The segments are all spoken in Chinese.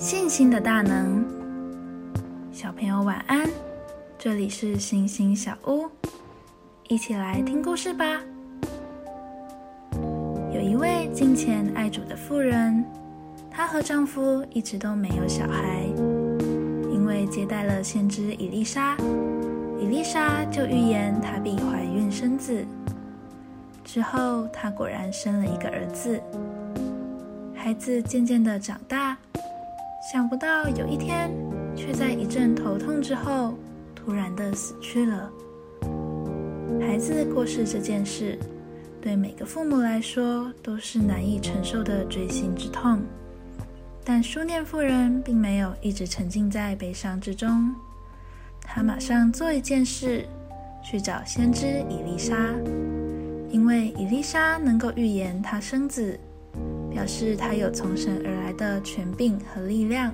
信心的大能，小朋友晚安。这里是星星小屋，一起来听故事吧。有一位金钱爱主的妇人，她和丈夫一直都没有小孩，因为接待了先知伊丽莎，伊丽莎就预言她必怀孕生子。之后，她果然生了一个儿子。孩子渐渐的长大，想不到有一天，却在一阵头痛之后，突然的死去了。孩子过世这件事，对每个父母来说都是难以承受的锥心之痛。但书念妇人并没有一直沉浸在悲伤之中，她马上做一件事，去找先知伊丽莎，因为伊丽莎能够预言她生子。表示他有从神而来的权柄和力量，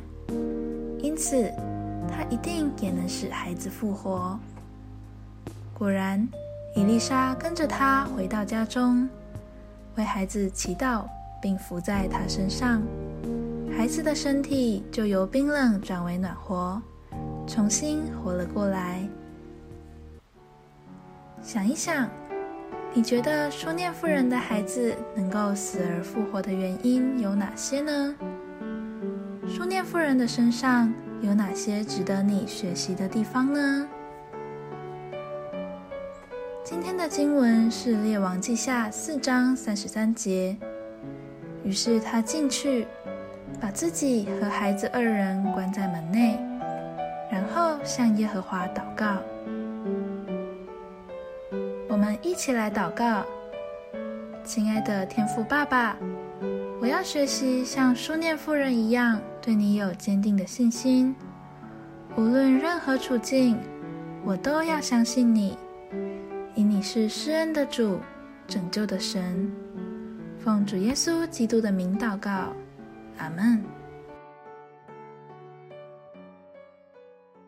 因此他一定也能使孩子复活。果然，伊丽莎跟着他回到家中，为孩子祈祷，并伏在他身上，孩子的身体就由冰冷转为暖和，重新活了过来。想一想。你觉得书念夫人的孩子能够死而复活的原因有哪些呢？书念夫人的身上有哪些值得你学习的地方呢？今天的经文是《列王记下》四章三十三节。于是他进去，把自己和孩子二人关在门内，然后向耶和华祷告。我们一起来祷告，亲爱的天父爸爸，我要学习像书念夫人一样，对你有坚定的信心。无论任何处境，我都要相信你，因你是施恩的主，拯救的神。奉主耶稣基督的名祷告，阿门。